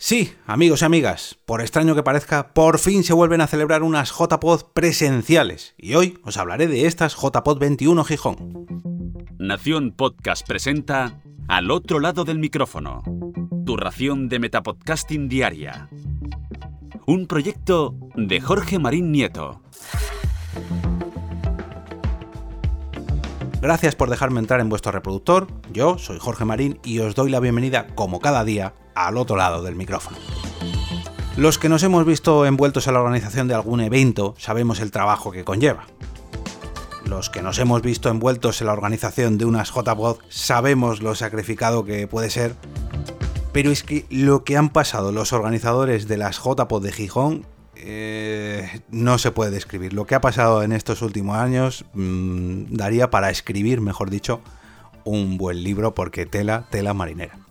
Sí, amigos y amigas, por extraño que parezca, por fin se vuelven a celebrar unas JPod presenciales y hoy os hablaré de estas JPod 21 Gijón. Nación Podcast presenta Al otro lado del micrófono, tu ración de Metapodcasting diaria. Un proyecto de Jorge Marín Nieto. Gracias por dejarme entrar en vuestro reproductor. Yo soy Jorge Marín y os doy la bienvenida, como cada día, al otro lado del micrófono. Los que nos hemos visto envueltos en la organización de algún evento sabemos el trabajo que conlleva. Los que nos hemos visto envueltos en la organización de unas JPod sabemos lo sacrificado que puede ser. Pero es que lo que han pasado los organizadores de las JPod de Gijón eh, no se puede describir. Lo que ha pasado en estos últimos años mm, daría para escribir, mejor dicho, un buen libro porque tela, tela marinera.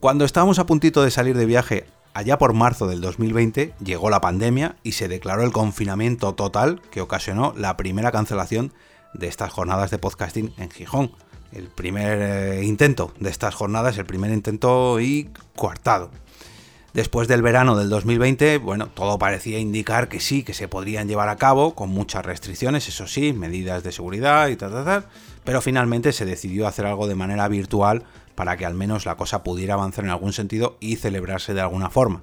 Cuando estábamos a puntito de salir de viaje allá por marzo del 2020, llegó la pandemia y se declaró el confinamiento total que ocasionó la primera cancelación de estas jornadas de podcasting en Gijón. El primer eh, intento de estas jornadas, el primer intento y coartado. Después del verano del 2020, bueno, todo parecía indicar que sí, que se podrían llevar a cabo, con muchas restricciones, eso sí, medidas de seguridad y tal, tal, tal, pero finalmente se decidió hacer algo de manera virtual para que al menos la cosa pudiera avanzar en algún sentido y celebrarse de alguna forma.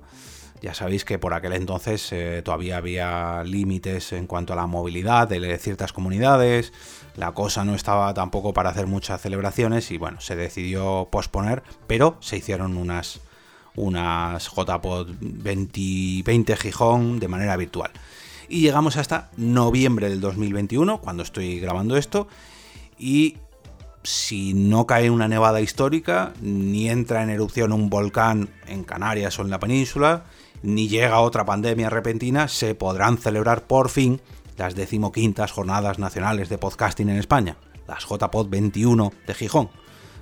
Ya sabéis que por aquel entonces eh, todavía había límites en cuanto a la movilidad de ciertas comunidades, la cosa no estaba tampoco para hacer muchas celebraciones y bueno, se decidió posponer, pero se hicieron unas unas JPod 20, 20 Gijón de manera virtual. Y llegamos hasta noviembre del 2021, cuando estoy grabando esto, y si no cae una nevada histórica, ni entra en erupción un volcán en Canarias o en la península, ni llega otra pandemia repentina, se podrán celebrar por fin las decimoquintas jornadas nacionales de podcasting en España, las JPod 21 de Gijón.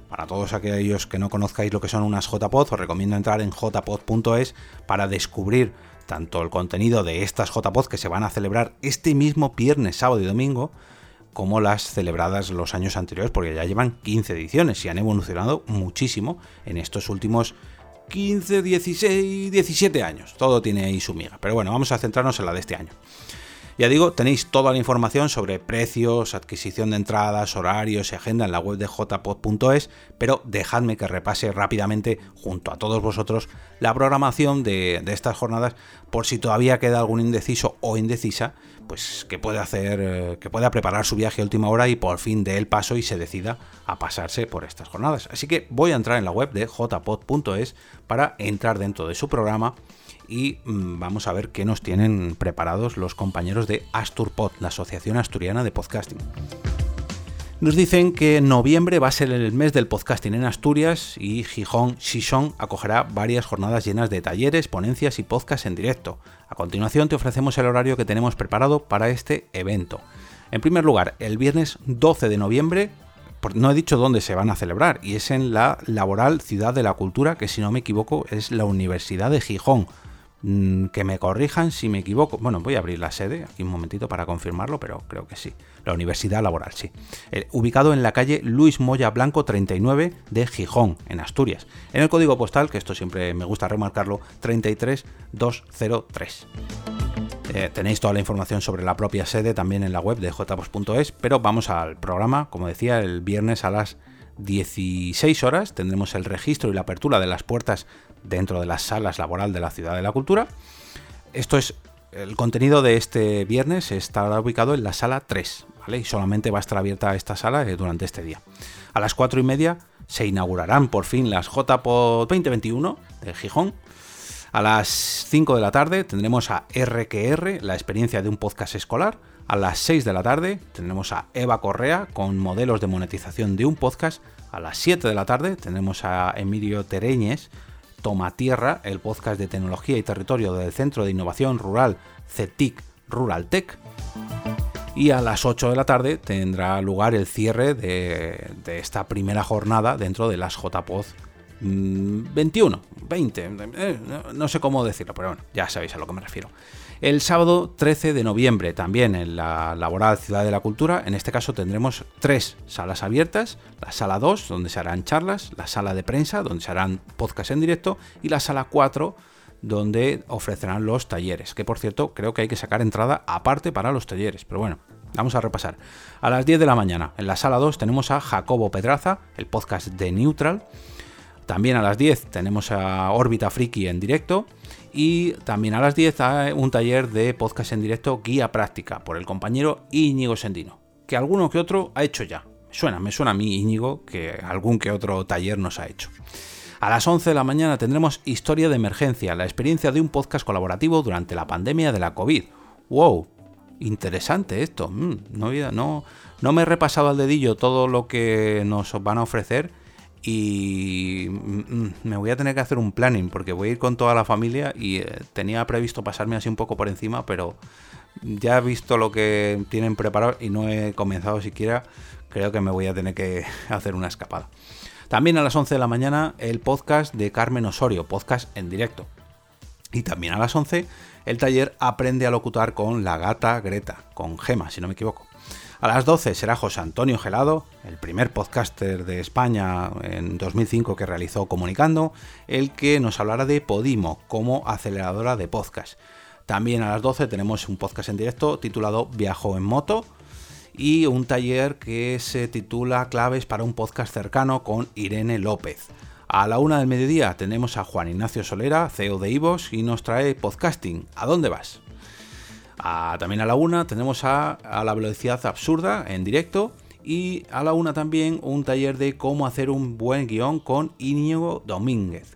Para todos aquellos que no conozcáis lo que son unas JPod, os recomiendo entrar en jpod.es para descubrir tanto el contenido de estas JPod que se van a celebrar este mismo viernes, sábado y domingo, como las celebradas los años anteriores, porque ya llevan 15 ediciones y han evolucionado muchísimo en estos últimos 15, 16, 17 años. Todo tiene ahí su miga. Pero bueno, vamos a centrarnos en la de este año. Ya digo, tenéis toda la información sobre precios, adquisición de entradas, horarios y agenda en la web de jpod.es, pero dejadme que repase rápidamente junto a todos vosotros la programación de, estas jornadas por si todavía queda algún indeciso o indecisa, pues que puede hacer, eh, que pueda preparar su viaje a última hora y por fin dé el paso y se decida a pasarse por estas jornadas. Así que voy a entrar en la web de jpod.es para entrar dentro de su programa y mm, vamos a ver qué nos tienen preparados los compañeros de Asturpod, la Asociación Asturiana de Podcasting. Nos dicen que noviembre va a ser el mes del podcasting en Asturias y Gijón Shishon acogerá varias jornadas llenas de talleres, ponencias y podcasts en directo. A continuación te ofrecemos el horario que tenemos preparado para este evento. En primer lugar, el viernes 12 de noviembre, no he dicho dónde se van a celebrar, y es en la Laboral Ciudad de la Cultura, que si no me equivoco es la Universidad de Gijón. Mm, que me corrijan si me equivoco. Bueno, voy a abrir la sede aquí un momentito para confirmarlo, pero creo que sí. La Universidad Laboral, sí. Eh, ubicado en la calle Luis Moya Blanco 39 de Gijón, en Asturias. En el código postal, que esto siempre me gusta remarcarlo, 33203. Eh, tenéis toda la información sobre la propia sede también en la web de jpos.es, pero vamos al programa, como decía, el viernes a las 16 horas tendremos el registro y la apertura de las puertas dentro de las salas laboral de la Ciudad de la Cultura. Esto es el contenido de este viernes estará ubicado en la sala 3, ¿vale? Y solamente va a estar abierta esta sala eh, durante este día. A las 4 y media se inaugurarán por fin las JPO 2021 de Gijón. A las 5 de la tarde tendremos a RQR, la experiencia de un podcast escolar. A las 6 de la tarde tendremos a Eva Correa con modelos de monetización de un podcast. A las 7 de la tarde tendremos a Emilio Tereñes Toma Tierra, el podcast de tecnología y territorio del Centro de Innovación Rural CETIC Rural Tech. Y a las 8 de la tarde tendrá lugar el cierre de, esta primera jornada dentro de las JPOZ 21, 20, eh, no sé cómo decirlo, pero bueno, ya sabéis a lo que me refiero. El sábado 13 de noviembre, también en la laboral Ciudad de la Cultura, en este caso tendremos tres salas abiertas, la sala 2, donde se harán charlas, la sala de prensa, donde se harán podcast en directo, y la sala 4, donde ofrecerán los talleres, que por cierto creo que hay que sacar entrada aparte para los talleres, pero bueno, vamos a repasar. A las 10 de la mañana, en la sala 2 tenemos a Jacobo Pedraza, el podcast de Neutral, también a las 10 tenemos a Órbita Friki en directo. Y también a las 10 hay un taller de podcast en directo guía práctica por el compañero Íñigo Sendino, que alguno que otro ha hecho ya. Suena, me suena a mí Íñigo que algún que otro taller nos ha hecho. A las 11 de la mañana tendremos Historia de Emergencia, la experiencia de un podcast colaborativo durante la pandemia de la COVID. ¡Wow! Interesante esto. Mm, no, no, no me he repasado al dedillo todo lo que nos van a ofrecer y mm, mm, me voy a tener que hacer un planning porque voy a ir con toda la familia y eh, tenía previsto pasarme así un poco por encima, pero ya he visto lo que tienen preparado y no he comenzado siquiera, creo que me voy a tener que hacer una escapada. También a las 11 de la mañana el podcast de Carmen Osorio, podcast en directo. Y también a las 11 el taller Aprende a locutar con la gata Greta, con Gema, si no me equivoco. A las 12 será José Antonio Gelado, el primer podcaster de España en 2005 que realizó Comunicando, el que nos hablará de Podimo como aceleradora de podcast. También a las 12 tenemos un podcast en directo titulado Viajo en moto y un taller que se titula Claves para un podcast cercano con Irene López. A la una del mediodía tenemos a Juan Ignacio Solera, CEO de Ivos, y nos trae podcasting. ¿A dónde vas? también a la una tenemos a, la velocidad absurda en directo. Y a la una también un taller de cómo hacer un buen guion con Íñigo Domínguez.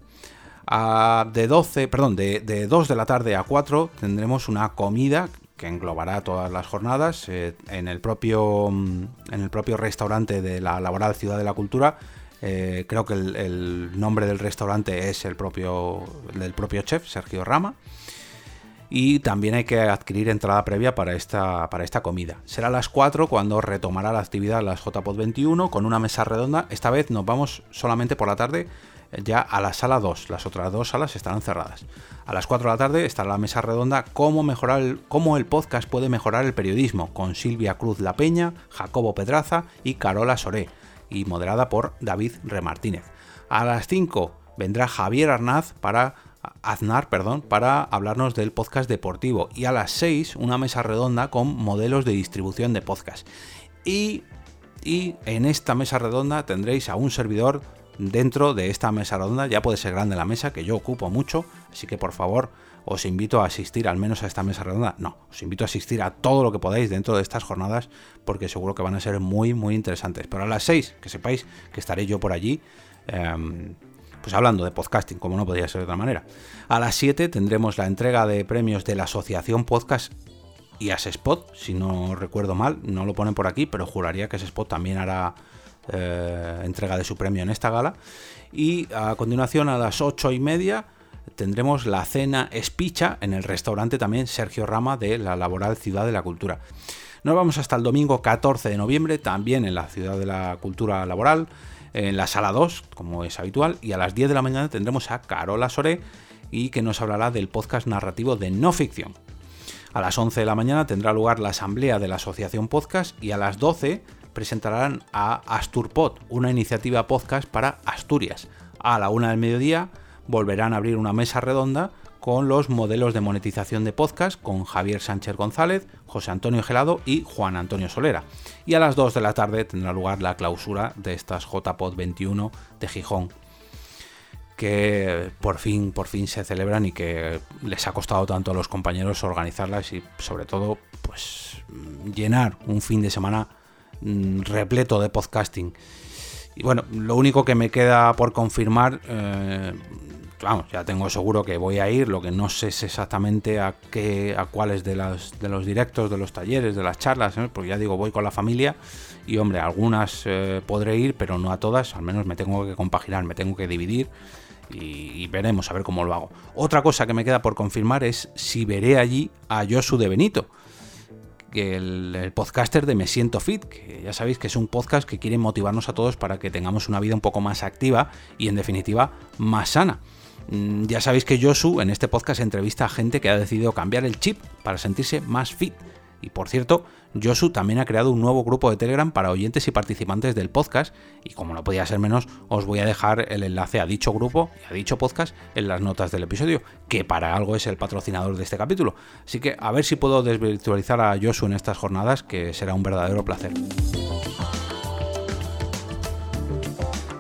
de 12, perdón, de, de 2 de la tarde a 4 tendremos una comida que englobará todas las jornadas eh, en, el propio, mm, en el propio restaurante de la Laboral Ciudad de la Cultura. Eh, creo que el, nombre del restaurante es el propio, del propio chef, Sergio Rama y también hay que adquirir entrada previa para esta, para esta comida. Será a las 4 cuando retomará la actividad las JPod 21 con una mesa redonda. Esta vez nos vamos solamente por la tarde eh, ya a la sala 2. Las otras dos salas estarán cerradas. A las 4 de la tarde estará la mesa redonda cómo, mejorar cómo el podcast puede mejorar el periodismo con Silvia Cruz La Peña, Jacobo Pedraza y Carola Soré y moderada por David Remartínez. A las 5 vendrá Javier Arnaz para Aznar, perdón, para hablarnos del podcast deportivo. Y a las 6, una mesa redonda con modelos de distribución de podcast. Y, y en esta mesa redonda tendréis a un servidor dentro de esta mesa redonda. Ya puede ser grande la mesa, que yo ocupo mucho. Así que por favor, os invito a asistir al menos a esta mesa redonda. No, os invito a asistir a todo lo que podáis dentro de estas jornadas, porque seguro que van a ser muy, muy interesantes. Pero a las 6, que sepáis que estaré yo por allí. Em, pues hablando de podcasting, como no podría ser de otra manera. A las 7 tendremos la entrega de premios de la Asociación Podcast y Spot, si no recuerdo mal, no lo ponen por aquí, pero juraría que Spot también hará eh, entrega de su premio en esta gala. Y a continuación, a las 8 y media, tendremos la cena espicha en el restaurante también Sergio Rama de la Laboral Ciudad de la Cultura. Nos vamos hasta el domingo 14 de noviembre, también en la Ciudad de la Cultura Laboral en la sala 2, como es habitual, y a las 10 de la mañana tendremos a Carola Soré y que nos hablará del podcast narrativo de no ficción. A las 11 de la mañana tendrá lugar la asamblea de la Asociación Podcast y a las 12 presentarán a AsturPod, una iniciativa podcast para Asturias. A la 1 del mediodía volverán a abrir una mesa redonda con los modelos de monetización de podcast con Javier Sánchez González, José Antonio Gelado y Juan Antonio Solera. Y a las 2 de la tarde tendrá lugar la clausura de estas JPod 21 de Gijón que por fin, por fin se celebran y que les ha costado tanto a los compañeros organizarlas y sobre todo pues llenar un fin de semana mm, repleto de podcasting. Y bueno, lo único que me queda por confirmar, eh, vamos, ya tengo seguro que voy a ir, lo que no sé es exactamente a qué, a cuáles de, de los directos, de los talleres, de las charlas, ¿eh? porque ya digo, voy con la familia y hombre, algunas eh, podré ir, pero no a todas, al menos me tengo que compaginar, me tengo que dividir y, veremos a ver cómo lo hago. Otra cosa que me queda por confirmar es si veré allí a Josu de Benito, el, el, podcaster de Me Siento Fit, que ya sabéis que es un podcast que quiere motivarnos a todos para que tengamos una vida un poco más activa y en definitiva más sana. Mm, ya sabéis que Josu en este podcast entrevista a gente que ha decidido cambiar el chip para sentirse más fit. Y por cierto, Josu también ha creado un nuevo grupo de Telegram para oyentes y participantes del podcast y como no podía ser menos, os voy a dejar el enlace a dicho grupo y a dicho podcast en las notas del episodio, que para algo es el patrocinador de este capítulo. Así que a ver si puedo desvirtualizar a Josu en estas jornadas, que será un verdadero placer.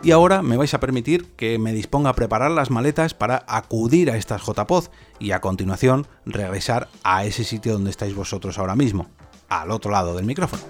Y ahora me vais a permitir que me disponga a preparar las maletas para acudir a estas JPod y a continuación regresar a ese sitio donde estáis vosotros ahora mismo, al otro lado del micrófono.